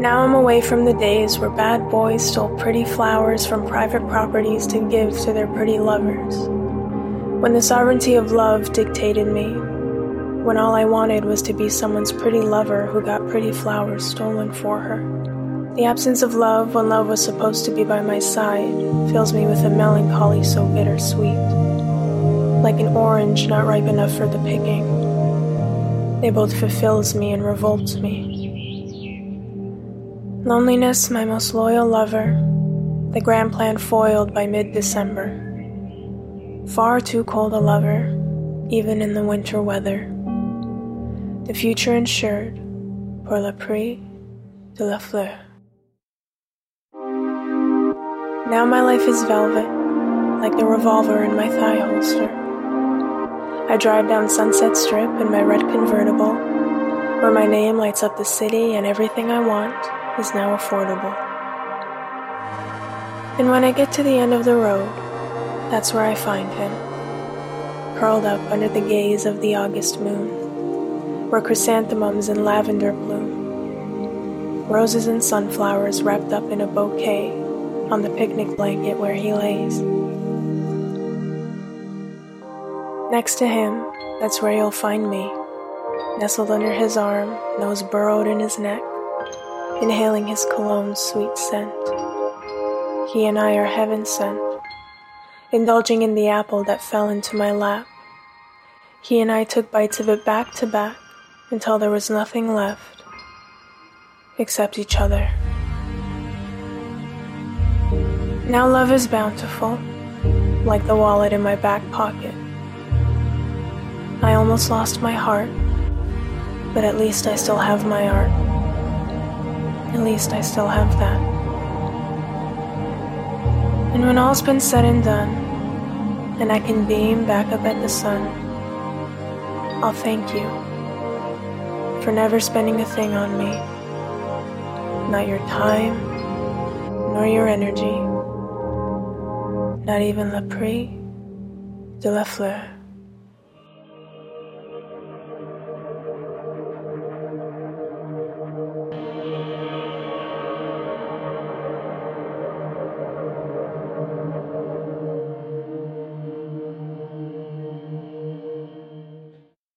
Now I'm away from the days where bad boys stole pretty flowers from private properties to give to their pretty lovers. When the sovereignty of love dictated me, when all I wanted was to be someone's pretty lover who got pretty flowers stolen for her. The absence of love when love was supposed to be by my side fills me with a melancholy so bittersweet. Like an orange not ripe enough for the picking. They both fulfills me and revolts me. Loneliness, my most loyal lover, the grand plan foiled by mid December. Far too cold a lover, even in the winter weather. The future insured pour le prix de la fleur. Now my life is velvet, like the revolver in my thigh holster. I drive down Sunset Strip in my red convertible, where my name lights up the city and everything I want is now affordable. And when I get to the end of the road, that's where I find him, curled up under the gaze of the August moon, where chrysanthemums and lavender bloom, roses and sunflowers wrapped up in a bouquet on the picnic blanket where he lays. Next to him, that's where you'll find me, nestled under his arm, nose burrowed in his neck inhaling his cologne's sweet scent. He and I are heaven sent, indulging in the apple that fell into my lap. He and I took bites of it back to back until there was nothing left except each other. Now love is bountiful, like the wallet in my back pocket. I almost lost my heart, but at least I still have my art. Least I still have that. And when all's been said and done, and I can beam back up at the sun, I'll thank you for never spending a thing on me. Not your time, nor your energy, not even le prix de la fleur.